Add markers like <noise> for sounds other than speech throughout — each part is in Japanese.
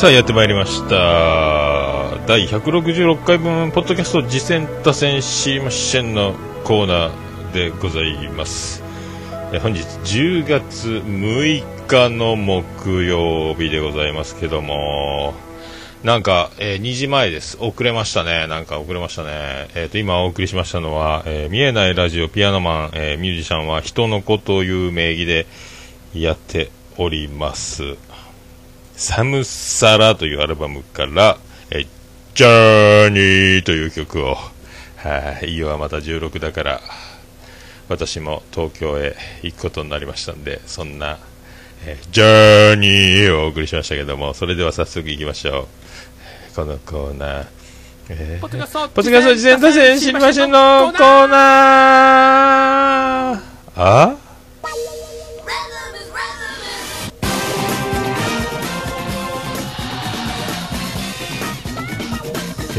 さあやってまいりました。第166回分ポッドキャスト次戦打線シーマシェンのコーナーでございます。え本日10月6日の木曜日でございますけども。なんか、えー2時前です。遅れましたね。なんか遅れましたね。えっ、と今お送りしましたのは、えー見えないラジオピアノマン、えーミュージシャンは人の子という名義でやっております。サムサラというアルバムから、えージャーニーという曲を、はい、いよはまた16だから、私も東京へ行くことになりましたんで、そんな、えージャーニーをお送りしましたけども、それでは早速行きましょう。このコーナー、えーポッドキャスト事前打線知りませんのコーナー。あ？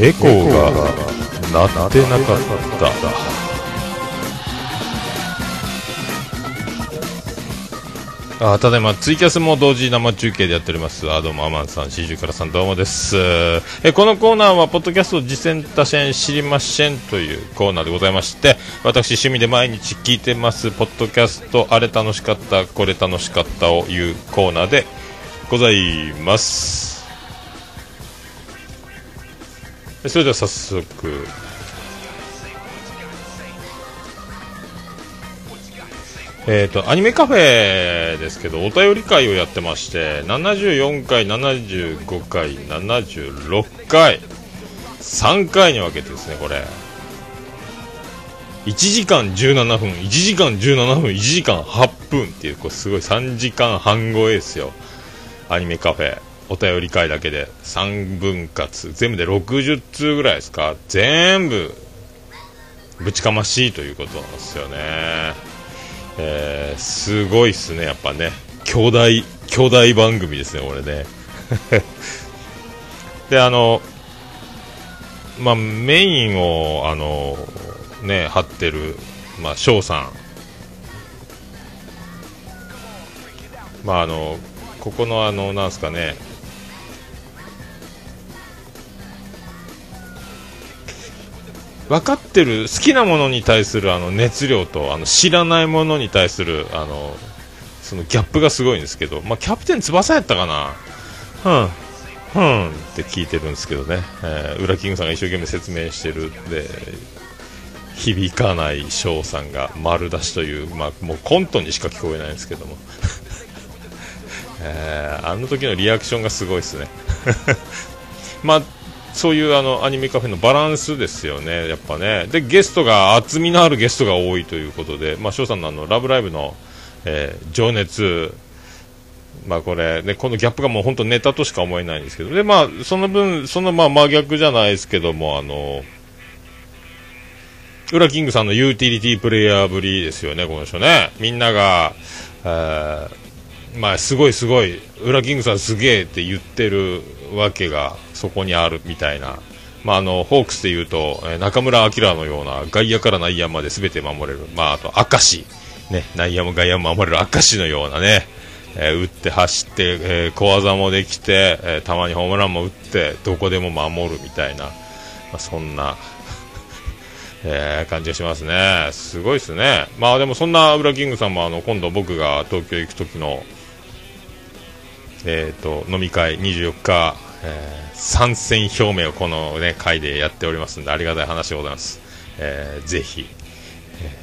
エコーが鳴ってなかった。あただいまツイキャスも同時生中継でやっております。あどうもアマンさん四十からさんどうもです。えこのコーナーはポッドキャスト実践多戦知りませんというコーナーでございまして私趣味で毎日聞いてます。ポッドキャストあれ楽しかったこれ楽しかったをいうコーナーでございます。それでは早速。えー、とアニメカフェですけどお便り会をやってまして74回、75回、76回3回に分けてですねこれ。1時間17分1時間17分1時間8分っていうこれすごい3時間半超えですよ。アニメカフェ。お便り会だけで。3分割。全部で60通ぐらいですか。全部ぶちかましいということなんですよね。えーすごいっすね。やっぱね。兄弟兄弟番組ですねこれね。<laughs> であのまあメインをあのね張ってるまあ翔さん。まああのここのあのなんすかね。分かってる好きなものに対するあの熱量とあの知らないものに対するあのそのギャップがすごいんですけど、まあ、キャプテン翼やったかな、うん、うんって聞いてるんですけどね、えー、ウラキングさんが一生懸命説明してるで響かない翔さんが丸出しという、まあ、もうコントにしか聞こえないんですけども、<laughs> えーあの時のリアクションがすごいですね。<laughs> まあそういうあのアニメカフェのバランスですよね、やっぱね。で、ゲストが、厚みのあるゲストが多いということで、まあ、翔さんのあの、ラブライブの、えー情熱、まあこれ、ね、このギャップがもう本当ネタとしか思えないんですけど、で、まあ、その分、そのまあ真逆じゃないですけども、あの、ウラキングさんのユーティリティプレイヤーぶりですよね、この人ね。みんなが、えーまあ、すごいすごい、ウラキングさんすげえって言ってるわけがそこにあるみたいな。まあ、あの、ホークスで言うと、え中村晃のような外野から内野まで全て守れる。まあ、あと、明石。ね、内野も外野も守れる明石のようなね、えー打って走って、えー小技もできて、えーたまにホームランも打って、どこでも守るみたいな、まあ、そんな、<laughs> えー感じがしますね。すごいですね。まあでもそんなウラキングさんもあの今度僕が東京行く時のえー、と飲み会24日、えー参戦表明をこの、ね、会でやっておりますのでありがたい話でございます、えーぜひ、え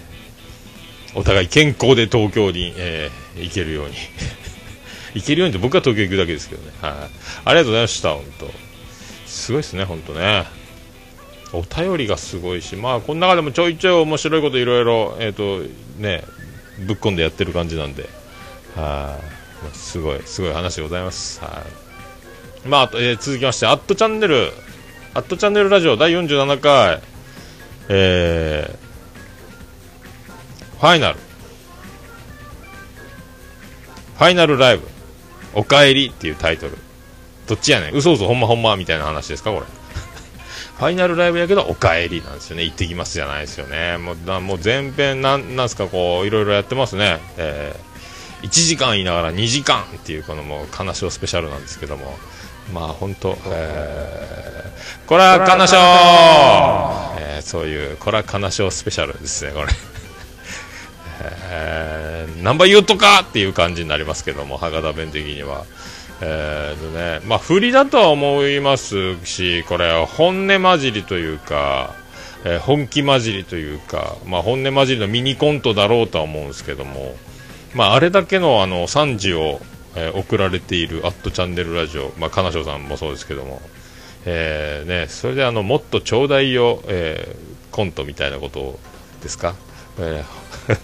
ーお互い健康で東京に、えー行けるように。<laughs> 行けるようにって僕は東京行くだけですけどね、はい、ありがとうございました本当。すごいですね本当ね。お便りがすごいしまあこの中でもちょいちょい面白いこといろいろえっ、とねぶっ込んでやってる感じなんで。はい、すごい、すごい話でございます。はい。まあ、あとえー続きまして、アットチャンネル、アットチャンネルラジオ第47回、えー、ファイナル、ファイナルライブ、おかえりっていうタイトル。どっちやねん、嘘嘘ほんまほんまみたいな話ですか、これ。<laughs> ファイナルライブやけど、おかえりなんですよね。行ってきますじゃないですよね。もう、もう前編、なん、なんすか、こう、いろいろやってますね。えー1時間言いながら2時間っていうこのもう金賞スペシャルなんですけども、まあ本当、えー、これは金賞、えー、そういうこれは金賞スペシャルですねこれ。えー、ナンバー言うとかっていう感じになりますけども博多弁的には。えーねまあ、振りだとは思いますしこれは本音混じりというか、えー、本気混じりというか、まあ、本音混じりのミニコントだろうとは思うんですけども、まあ、あれだけのあの賛辞を、えー、送られている「アットチャンネルラジオ」まあ、金賞さんもそうですけども、えーね、それであのもっとちょうだいよ、えー、コントみたいなことですか、えー、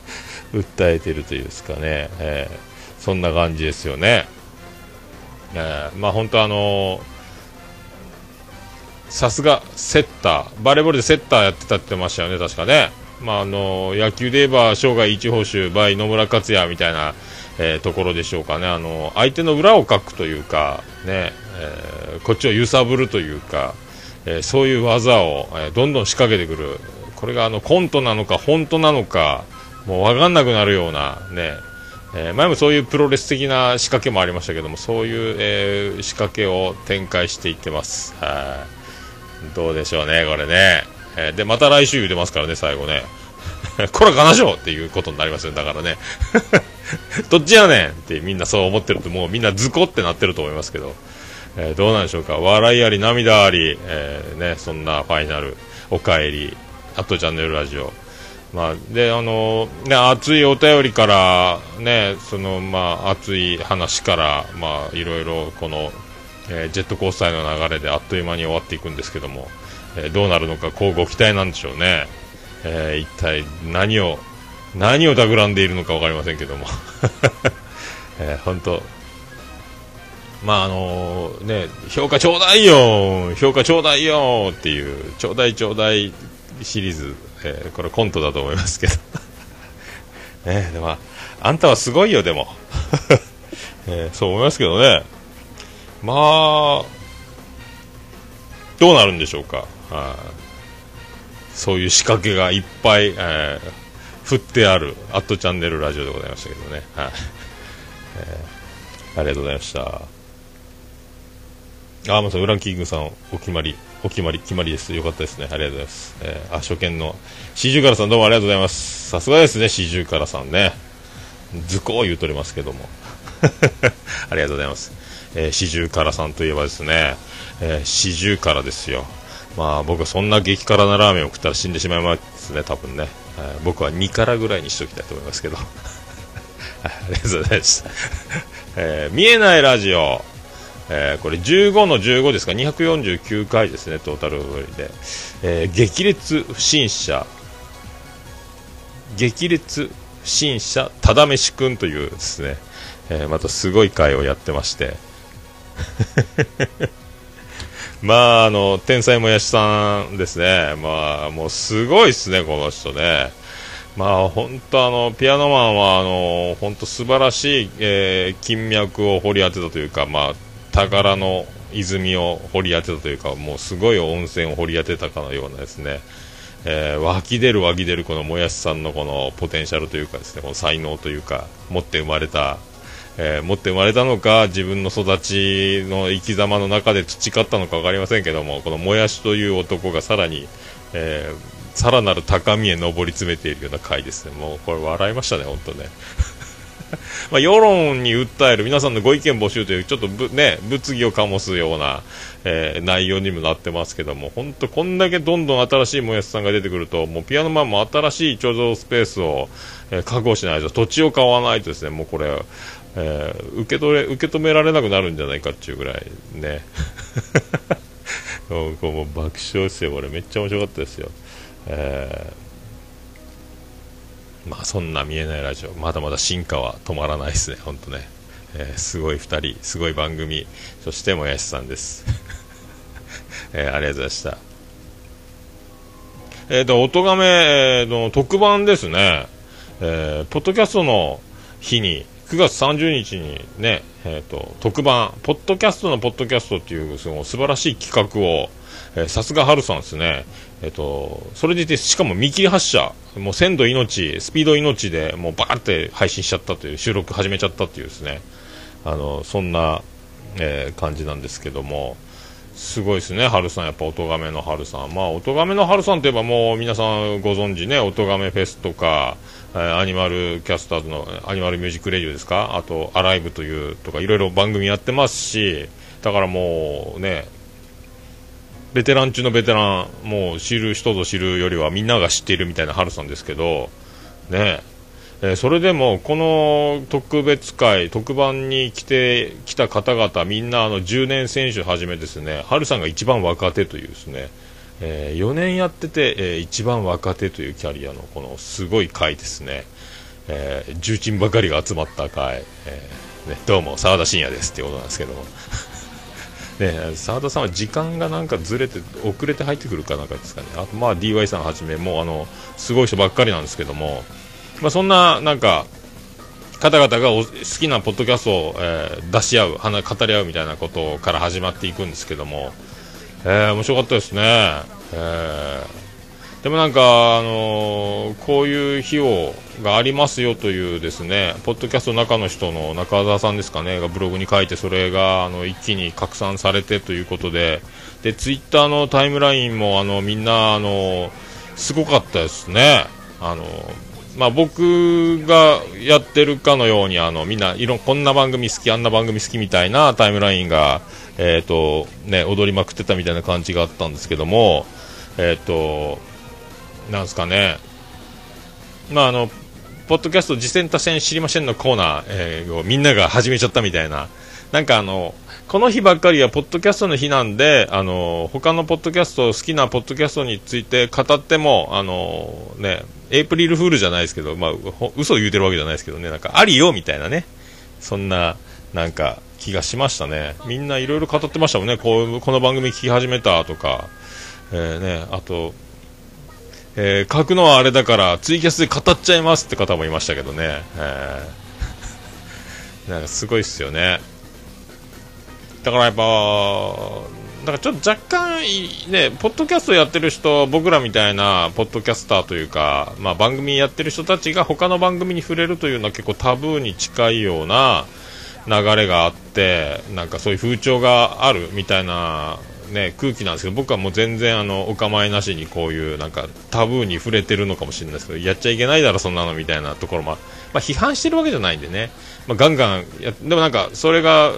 <laughs> 訴えてるというですかね、えー、そんな感じですよね。えー、まあ本当あのさすがセッター、バレーボールでセッターやってたって言ってましたよね、確かね。まああの野球で言えば生涯一報酬 by 野村克也みたいな、えー、ところでしょうかね、あの相手の裏をかくというか、ねえー、こっちを揺さぶるというか、えー、そういう技を、えどんどん仕掛けてくる、これがあのコントなのか本当なのか、もう分かんなくなるような、ねえー、前もそういうプロレス的な仕掛けもありましたけどもそういう、えー、仕掛けを展開していってます。はい。どうでしょうねこれね、えー、でまた来週言うてますからね最後ね。<laughs> これかなしょっていうことになりますよだからね。<laughs> どっちやねんってみんなそう思ってるともうみんなズコってなってると思いますけど、えー、どうなんでしょうか。笑いあり涙あり、えー、ね、そんなファイナル。おかえり。あとチャンネルラジオ。まあ、であのね、熱いお便りから、ね、そのまあ、熱い話から、まあ、いろいろこの、えー、ジェットコースターの流れであっという間に終わっていくんですけども、えー、どうなるのか、こうご期待なんでしょうね、えー、一体何を何を企んでいるのか分かりませんけども、<laughs> えー、本当、まああのね、評価ちょうだいよ、評価ちょうだいよっていう、ちょうだいちょうだいシリーズえー、これコントだと思いますけど。ね <laughs> でもあんたはすごいよでも、<laughs> えー、そう思いますけどね。まあどうなるんでしょうか、そういう仕掛けがいっぱい、えー、振ってあるアットチャンネルラジオでございましたけどね、はいえー、ありがとうございましたあ、まさウランキングさん、お決まり、お決まり、決まりです。よかったですね。ありがとうございます。えー、あ、初見の、四十からさんどうもありがとうございます。さすがですね、四十からさんね。図工言うとりますけども。<laughs> ありがとうございます。えー、四十からさんといえばですね、えー、四十からですよ。まあ僕はそんな激辛なラーメンを食ったら死んでしまいますね、多分ね。えー、僕は2辛ぐらいにしときたいと思いますけど。<laughs> ありがとうございます。<laughs> えー、見えないラジオ。えー、これ15の15ですか？249回ですねトータルで、えー、激烈不審者激烈不審者ただめし君というですね、え、またすごい回をやってまして <laughs> まああの天才もやしさんですね。まあもうすごいですねこの人ね。まあ本当あのピアノマンはあの本当素晴らしい、えー、金脈を掘り当てたというかまあ宝の泉を掘り当てたというかもうすごい温泉を掘り当てたかのようなですね、えー、湧き出る湧き出るこのもやしさんのこのポテンシャルというかですねこの才能というか持って生まれた、えー、持って生まれたのか自分の育ちの生き様の中で培ったのか分かりませんけどもこのもやしという男がさらに、えー、さらなる高みへ上り詰めているような回ですね。もうこれ笑いましたね本当ね。<laughs> まあ、世論に訴える皆さんのご意見募集というちょっとぶ、ね、物議を醸すような、えー、内容にもなってますけども本当こんだけどんどん新しいもやしさんが出てくるともうピアノマンも新しい貯蔵スペースを、えー、確保しないと土地を買わないとですねもうこれ、えー、受け取れ受け止められなくなるんじゃないかっていうぐらいね。<laughs> もうもう爆笑ですよ。これめっちゃ面白かったですよ。えーまあそんな見えないラジオ。まだまだ進化は止まらないですね。本当ね、えー、すごい2人すごい番組。そしてもやしさんです、<laughs> えー、ありがとうございました。えーと、音がめの特番ですね、えー、ポッドキャストの日に9月30日にね、えーと、特番、ポッドキャストのポッドキャストっていうその素晴らしい企画を、さすがハルさんですね、えっと、それでいて、しかも見切り発車、もう鮮度命、スピード命で、もうバーって配信しちゃったという、収録始めちゃったっていうですね、あの、そんな、えー、感じなんですけども、すごいですね、春さん、やっぱ、おとがめの春さん。まあ、おとがめの春さんといえばもう皆さんご存知ね、おとがめフェスとか、えー、アニマルキャスターズのアニマルミュージックレディオですか？あと、アライブというとか、いろいろ番組やってますし、だからもうね、ベテラン中のベテラン、もう知る人ぞ知るよりはみんなが知っているみたいな春さんですけど、ね。えー、それでもこの特別会、特番に来てきた方々、みんなあの10年選手はじめですね、春さんが一番若手というですね、えー、4年やってて、えー、一番若手というキャリアのこのすごい回ですね、えー、重鎮ばかりが集まった回、えーね、どうも澤田信也ですっていうことなんですけども。<laughs> 澤田さんは時間がなんかずれて遅れて入ってくるかなんかですかね、あとまあ DY さんはじめ、もうあのすごい人ばっかりなんですけども、まあ、そんななんか方々が好きなポッドキャストを、えー、出し合う、語り合うみたいなことから始まっていくんですけども、えー、面白かったですね。えー、でもなんか、あのー、こういう費用がありますよというですね、ポッドキャストの中の人の中澤さんですかね、がブログに書いて、それがあの一気に拡散されてということで、で、ツイッターのタイムラインもあのみんな、あのすごかったですね。あのまあ、僕がやってるかのようにあのみんないろこんな番組好きあんな番組好きみたいなタイムラインが、えーとね、踊りまくってたみたいな感じがあったんですけども、えーと、なんすかね、まあ、あのポッドキャスト次戦多戦知りませんのコーナー、えー、をみんなが始めちゃったみたいな、なんかあのこの日ばっかりはポッドキャストの日なんで、あの他のポッドキャスト、好きなポッドキャストについて語っても、あのね、エイプリルフールじゃないですけど、まあ、嘘を言うてるわけじゃないですけどね、なんかありよみたいなね、そんな、なんか気がしましたね。みんないろいろ語ってましたもんね、こうこの番組聞き始めたとか、えー、ね、あと、えー、書くのはあれだからツイキャスで語っちゃいますって方もいましたけどね、えー、なんかすごいっすよね。だからやっぱ、だからちょっと若干、ね、ポッドキャストやってる人、僕らみたいなポッドキャスターというか、まあ、番組やってる人たちが他の番組に触れるというのは結構タブーに近いような流れがあって、なんかそういう風潮があるみたいな、ね、空気なんですけど、僕はもう全然あのお構いなしにこういうなんかタブーに触れてるのかもしれないですけど、やっちゃいけないだろ、そんなのみたいなところも、まあ、批判してるわけじゃないんでね、まあ、ガンガンや、でもなんかそれが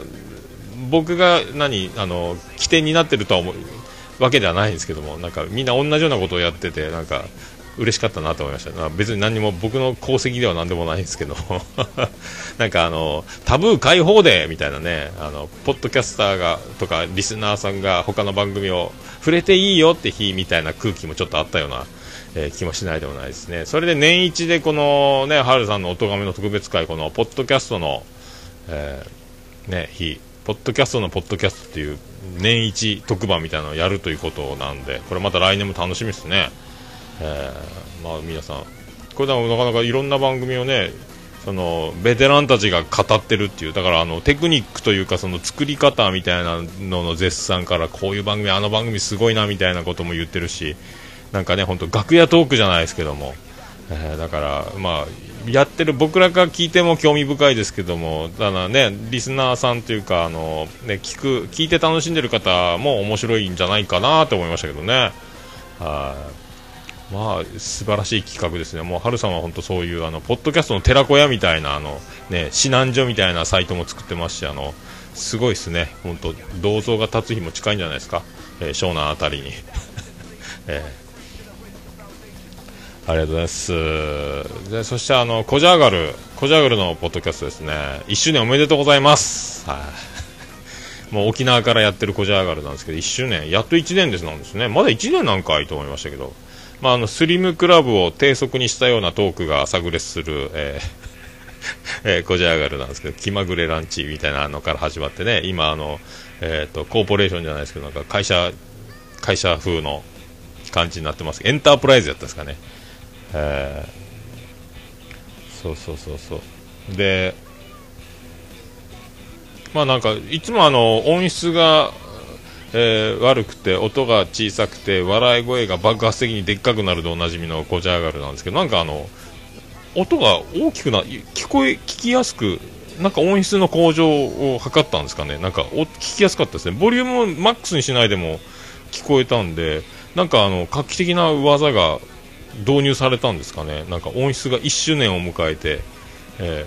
僕が何あの起点になってるとは思うわけではないんですけどもなんかみんな同じようなことをやっててなんか嬉しかったなと思いました。別に何も僕の功績では何でもないんですけど <laughs> なんかあのタブー解放でみたいなねあのポッドキャスターがとかリスナーさんが他の番組を触れていいよって日みたいな空気もちょっとあったような、えー、気もしないでもないですね。それで年一でこのね春さんのおとがめの特別会このポッドキャストの、えー、ね日ポッドキャストのポッドキャストっていう年一特番みたいなのをやるということなんで、これまた来年も楽しみですね。えー、まあ皆さん、これでもなかなかいろんな番組をね、そのベテランたちが語ってるっていう、だからあのテクニックというかその作り方みたいなのの絶賛からこういう番組、あの番組すごいなみたいなことも言ってるし、なんかね、本当楽屋トークじゃないですけども、えー、だからまあやってる僕らが聞いても興味深いですけども、ただね、リスナーさんというか、あの、ね、聞く、聞いて楽しんでる方も面白いんじゃないかなと思いましたけどね。はい。まあ、素晴らしい企画ですね。もう、春さんは本当そういう、あの、ポッドキャストの寺子屋みたいな、あの、ね、指南所みたいなサイトも作ってますし、あの、すごいですね。本当銅像が立つ日も近いんじゃないですか。えー、湘南あたりに。<laughs> えーありがとうございます。でそしてあのコジャーガル、コジャーガルのポッドキャストですね。1周年おめでとうございます。はい。もう沖縄からやってるコジャーガルなんですけど、1周年、やっと1年ですなんですね。まだ1年なんかいいと思いましたけど、まあ、あのスリムクラブを低速にしたようなトークが炸裂する、えーえー、コジャーガルなんですけど、気まぐれランチみたいなのから始まってね、今あの、えーと、コーポレーションじゃないですけど、なんか会社、会社風の感じになってます。エンタープライズやったんですかね。えー、そうそうそうそう。でまあなんかいつもあの音質が、えー、悪くて音が小さくて笑い声が爆発的にでっかくなるでおなじみのコジャーガルなんですけどなんかあの音が大きくな聞こえ聞きやすくなんか音質の向上を図ったんですかね、なんかお聞きやすかったですね、ボリュームをマックスにしないでも聞こえたんで、なんかあの画期的な技が導入されたんですかね、なんか音質が1周年を迎えて、え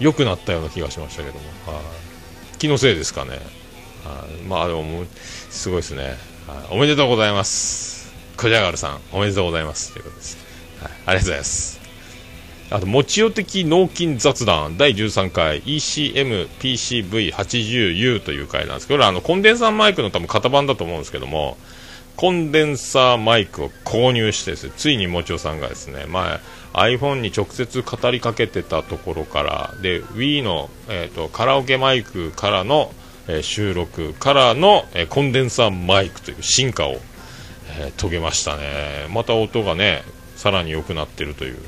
ー、良くなったような気がしましたけども、は気のせいですかね、はまあでもも、すごいですね、おめでとうございます、クジャガルさん、おめでとうございます。ということです。はい、ありがとうございます。あと、もちよ的脳筋雑談。第13回 ECMPCV80U という回なんですけど、これあのコンデンサーマイクの多分型番だと思うんですけども、コンデンサーマイクを購入してですね、ついにもちおさんがですね、まあ、iPhone に直接語りかけてたところから、で、Wii の、えーと、カラオケマイクからの、えー、収録からの、えー、コンデンサーマイクという進化を、えー、遂げましたね。また音がね、さらに良くなってるという。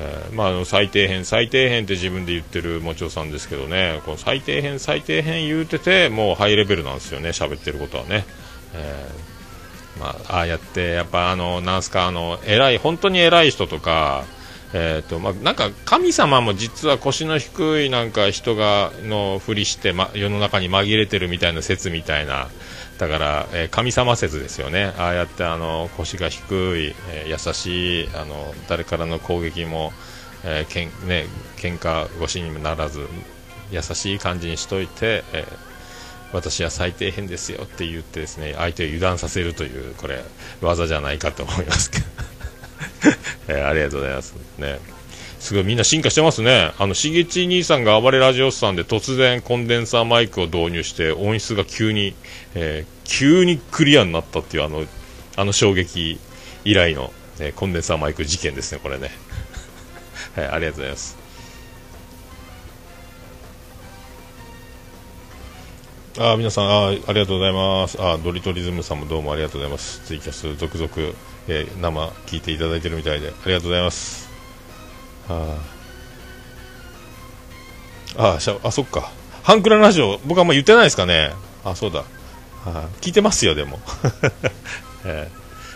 えー、まあ、最低編、最低編って自分で言ってるもちおさんですけどね、この最低編、最低編言うてて、もうハイレベルなんですよね、喋ってることはね。えーまあ、ああやってやっぱあのなんすかあの偉い本当に偉い人とかえーとまあ、なんか神様も実は腰の低いなんか人がのふりして、ま、世の中に紛れてるみたいな説みたいなだから、えー、神様説ですよね。ああやってあの腰が低い、えー、優しいあの誰からの攻撃も、えーけんね喧嘩腰にもならず優しい感じにしといて、えー私は最低変ですよって言ってですね相手を油断させるというこれ技じゃないかと思いますけど、<laughs> えー、ありがとうございます。ね。すごいみんな進化してますね。あのしげち兄さんが暴れラジオスさんで突然コンデンサーマイクを導入して音質が急に、えー、急にクリアになったっていうあのあの衝撃以来の、ね、コンデンサーマイク事件ですねこれね、<laughs> はい、ありがとうございます。あ皆さんあありがとうございます。あドリトリズムさんもどうもありがとうございます。ツイキャス続々、えー、生聞いていただいてるみたいでありがとうございます。ああしゃあそっか。ハンクララジオ僕あんま言ってないですかね。あそうだ。あ聞いてますよでも、<laughs> え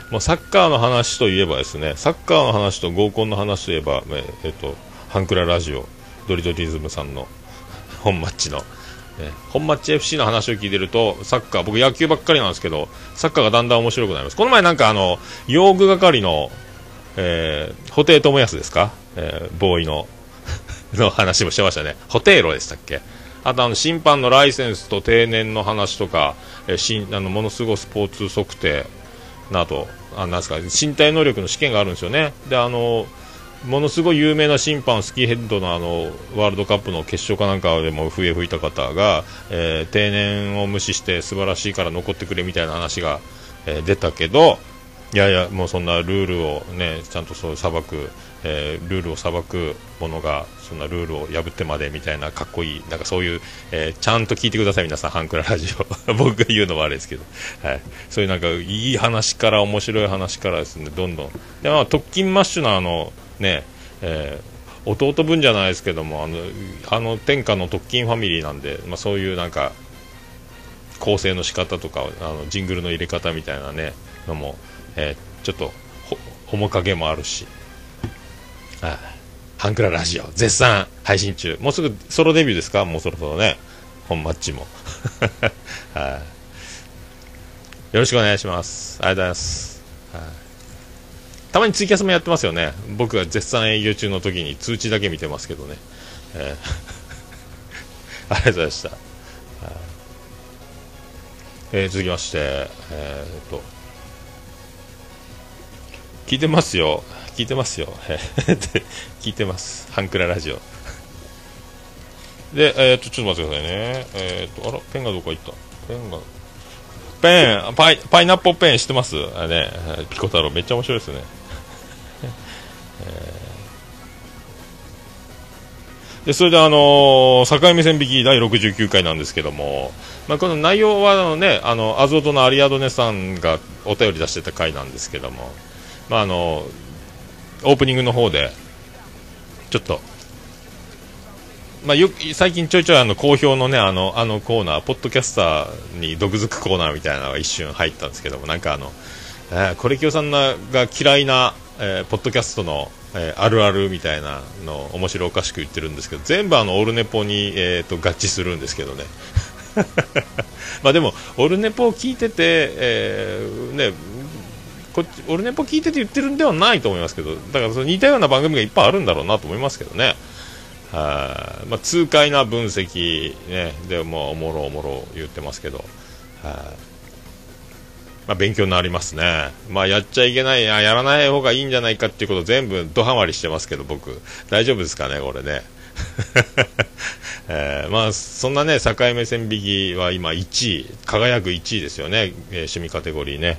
ー、もうサッカーの話といえばですねサッカーの話と合コンの話といえば、えー、えー、とハンクララジオドリトリズムさんの本マッチの本町 FC の話を聞いてると、サッカー、僕野球ばっかりなんですけど、サッカーがだんだん面白くなります。この前なんかあの、用具係の、え、布袋寅泰ですか、えー、ボーイの <laughs> の話もしてましたね。ホテイロでしたっけ？あとあの、審判のライセンスと定年の話とか、えー、しあの、ものすごいスポーツ測定など、あなんですか、身体能力の試験があるんですよね。で、あの、ものすごい有名な審判、スキーヘッドのあのワールドカップの決勝かなんかでも笛吹いた方が、えー、定年を無視して素晴らしいから残ってくれみたいな話が、えー、出たけど、いやいや、もうそんなルールをね、ちゃんとそう裁く、えー、ルールを裁くものが、そんなルールを破ってまでみたいなかっこいい、なんかそういう、えー、ちゃんと聞いてください、皆さん、ハンクララジオ。<laughs> 僕が言うのはあれですけど、はい。そういうなんかいい話から、面白い話からですね、どんどん。で、まあ、特勤マッシュのあの、ねえー、弟分じゃないですけどもあのあの天下の特勤ファミリーなんで、まあ、そういうなんか構成の仕方とかあのジングルの入れ方みたいなねのも、えー、ちょっと面影もあるし、はい、ハンクララジオ絶賛配信中。もうすぐソロデビューですか？もうそろそろね。本マッチも、<laughs> はい、よろしくお願いします。ありがとうございます、はい。たまにツイキャスもやってますよね。僕が絶賛営業中の時に通知だけ見てますけどね、えー、<laughs> ありがとうございました、えー、続きましてえー、っと。聞いてますよ。聞いてますよ。<laughs> 聞いてます。ハンクララジオ。で、えー、っとちょっと待ってくださいね。えー、っとあらペンがどこか行った。ペンが。ペンパイパイナップルペン知ってます？あれねピコ太郎。めっちゃ面白いですね。でそれであのー、境目線引き第69回なんですけども、まあ、この内容はあのねあのアゾートのアリアドネさんがお便り出してた回なんですけども、まあ、あのオープニングの方でちょっと、まあ、よ最近ちょいちょいあの好評のねあのあのコーナーポッドキャスターに毒づくコーナーみたいなのが一瞬入ったんですけどもなんかあの、えー、コレキオさんが嫌いなえー、ポッドキャストの、えー、あるあるみたいなの面白おかしく言ってるんですけど全部あのオルネポに、えーと、合致するんですけどね。<laughs> まあでもオルネポを聞いてて、えー、ねこっちオルネポ聞いてて言ってるんではないと思いますけどだからその似たような番組がいっぱいあるんだろうなと思いますけどね。はまあ、痛快な分析、ね、でもおもろおもろ言ってますけど。はまあ、勉強になりますね、まあ、やっちゃいけないや、やらない方がいいんじゃないかっていうこと全部ドハマりしてますけど、僕、大丈夫ですかね、これね。<laughs> えー、まあ、そんなね、境目線引きは今1位、輝く1位ですよね、えー、趣味カテゴリーね。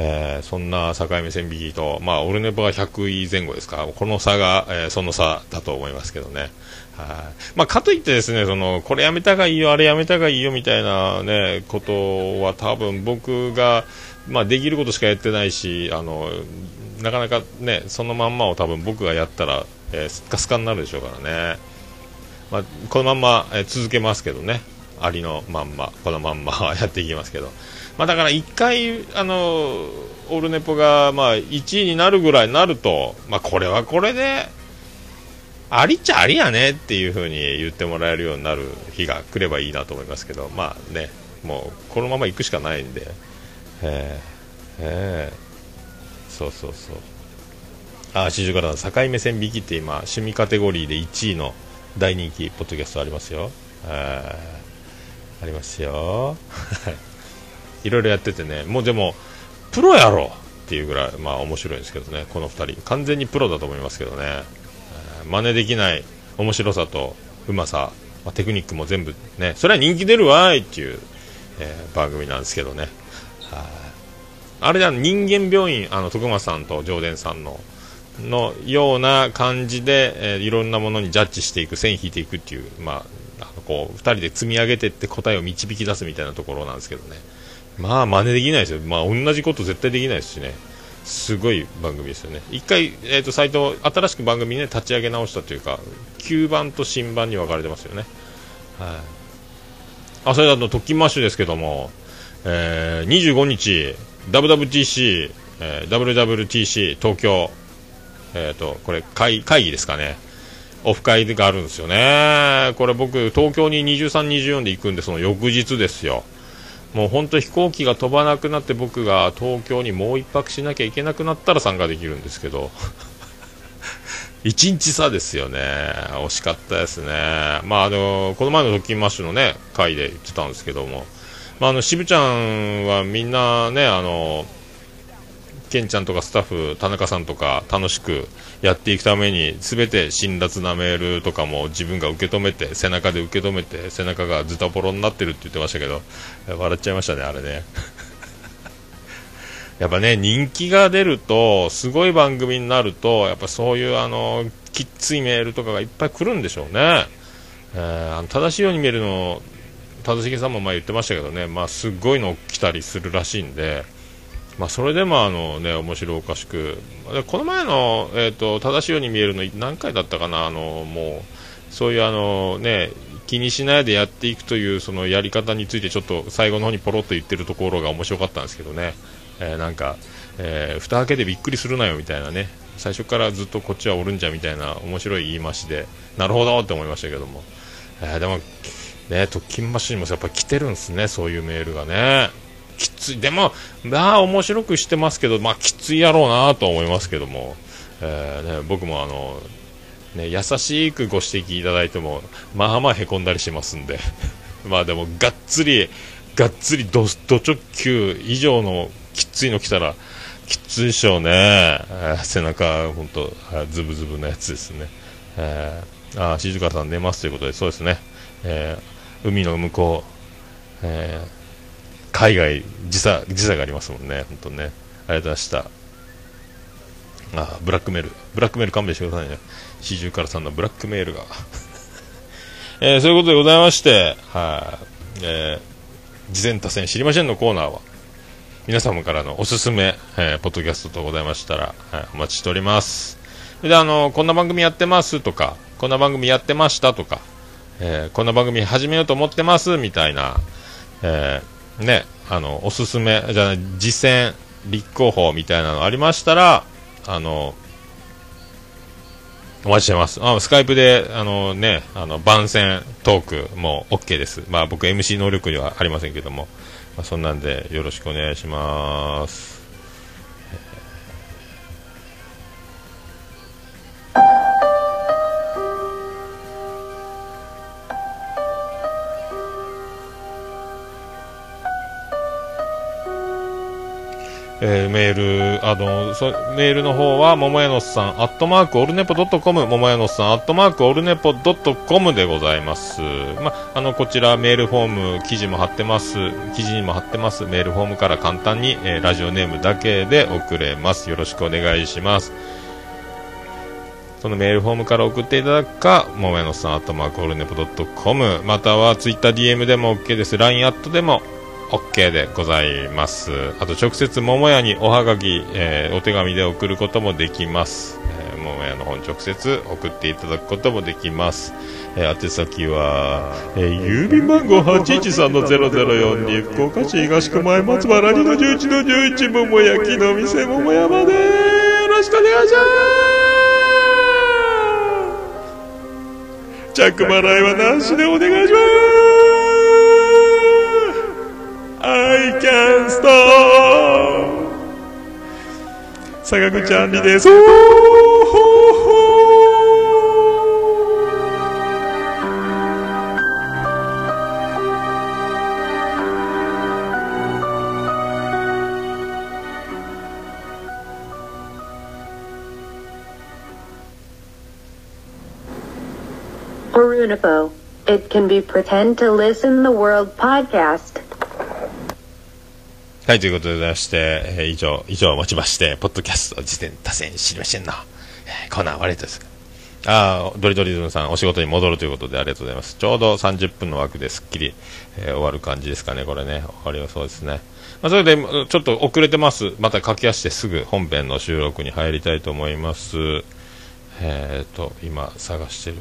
えー、そんな境目線引きと、まあ、オルネポが100位前後ですか、この差が、えー、その差だと思いますけどね。はい。まあ、かといってですね、その、これやめたがいいよ、あれやめたがいいよみたいなね、ことは多分僕が、まあ、できることしかやってないし、あの、なかなかね、そのまんまを多分僕がやったら、えー、スカスカになるでしょうからね。まあ、このまんま、えー、続けますけどね。ありのまんま、このまんま <laughs> やっていきますけど。まあ、だから1回、あの、オルネポが、まあ、1位になるぐらいになると、まあ、これはこれで、ありっちゃありやねっていう風に言ってもらえるようになる日が来ればいいなと思いますけど、まあね、もうこのまま行くしかないんで、えー、えー、そうそうそう。あ、四十から境目線引きって今、趣味カテゴリーで1位の大人気ポッドキャストありますよ。あありますよ。いろいろやっててね、もうでも、プロやろっていうぐらい、まあ面白いんですけどね、この2人。完全にプロだと思いますけどね。真似できない面白さとうまさ、まあ、テクニックも全部ね、それは人気出るわいっていう、えー、番組なんですけどね。あれは人間病院、あの、徳間さんと上田さんの、のような感じで、えー、いろんなものにジャッジしていく、線引いていくっていう、まあ、あのこう、2人で積み上げていって答えを導き出すみたいなところなんですけどね。まあ、真似できないですよ。まあ、同じこと絶対できないですしね。すごい番組ですよね。一回、えーと、サイト、新しく番組ね、立ち上げ直したというか、旧版と新版に分かれてますよね。はい。あ、それだと、特勤マッシュですけども、えー、25日、WWTC、えー、WWTC 東京、えっ、ー、と、これ会、会議ですかね。オフ会があるんですよね。これ僕、東京に23、24で行くんで、その翌日ですよ。もう本当飛行機が飛ばなくなって僕が東京にもう1泊しなきゃいけなくなったら参加できるんですけど。<laughs> 1日差ですよね。惜しかったですね。まああのこの前のドッキンマッシュのね回で言ってたんですけども。まああの渋ちゃんはみんなねあのケンちゃんとかスタッフ、田中さんとか楽しくやっていくために全て辛辣なメールとかも自分が受け止めて背中で受け止めて背中がズタボロになってるって言ってましたけど笑っちゃいましたね、あれね。やっぱね人気が出るとすごい番組になるとやっぱそういうあのきっついメールとかがいっぱい来るんでしょうね。えー、あの正しいように見えるの正しげさんも前言ってましたけどね、まあ、すごいの来たりするらしいんで。まあ、それでもあの、ね、面白おかしく、この前の、えーと、正しいように見えるの何回だったかな、あのもうそういうあの、ね、気にしないでやっていくというそのやり方についてちょっと最後の方にポロっと言ってるところが面白かったんですけどね、えー、なんか、えー、蓋開けてびっくりするなよみたいなね。最初からずっとこっちはおるんじゃみたいな面白い言い回しでなるほどって思いましたけども、えー、でも、ね、特勤マシンもやっぱ来てるんですね、そういうメールがね。きつい、でも、まあ面白くしてますけど、まあきついやろうなと思いますけども、えーね、僕もあの、ね、優しくご指摘いただいても、まあまあへこんだりしますんで、<laughs> まあでも、がっつり、がっつりドド直球以上のきついの来たら、きついでしょうね、えー、背中、本当、ズブズブのやつですね。えー、あ、静香さん寝ますということで、そうですね、えー、海の向こう、えー海外時差時差がありますもんね、本当ね。ありがとうございました。あブラックメール。ブラックメール勘弁してくださいね。四十からさんのブラックメールが。<laughs> えー、そういうことでございまして、はい、えー、事前多戦知りませんのコーナーは、皆様からのおすすめ、えー、ポッドキャストとございましたら、はい、お待ちしております。で、あの、こんな番組やってますとか、こんな番組やってましたとか、えー、こんな番組始めようと思ってますみたいな、えー、ね、あの、おすすめ、じゃあ、実践、立候補みたいなのありましたら、あの、お待ちしてます。あスカイプで、あのね、あの、番宣トークも OK です。まあ僕 MC 能力にはありませんけども、まあ、そんなんでよろしくお願いします。えー、メール、あの、そメールの方は、ももやのさん、アットマークオルネポドットコム、ももやのさん、アットマークオルネポドットコムでございます。ま、あの、こちらメールフォーム、記事も貼ってます、記事にも貼ってます、メールフォームから簡単に、えー、ラジオネームだけで送れます。よろしくお願いします。そのメールフォームから送っていただくか、ももやのさん、アットマークオルネポドットコム、またはツイッター DM でも OK です。LINE アットでも OK でございます。あと直接桃屋におはがき、えー、お手紙で送ることもできます。えー、桃屋の方に直接送っていただくこともできます。えー、宛先は、えー、郵便番号813-0042福岡市東区前松原2の11の11桃焼きの店桃屋までよろしくお願いします着払いはなしでお願いします坂口あんりです Brunipo. It can be pretend to listen the world podcast. はい、ということでございまして、えー、以上、以上をもちまして、ポッドキャスト時点多戦知りませんの、えー、コーナー終わりです。ああ、ドリドリズムさん、お仕事に戻るということでありがとうございます。ちょうど30分の枠ですっきり、えー、終わる感じですかね、これね。終わりはそうですね。まあ、それで、ちょっと遅れてます。また駆け足してすぐ本編の収録に入りたいと思います。えっ、ー、と、今、探してる。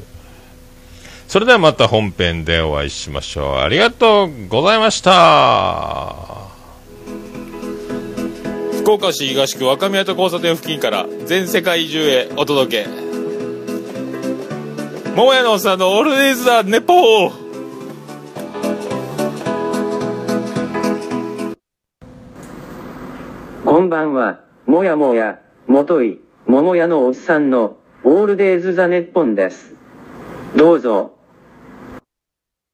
それではまた本編でお会いしましょう。ありがとうございました。福岡市東区若宮と交差点付近から全世界中へお届け桃屋のおっさんのオールディーズ・ザ・ネポーこんばんは、もやもや、もとい、桃屋のおっさんの、オールデイズ・ザ・ネッポンです。どうぞ。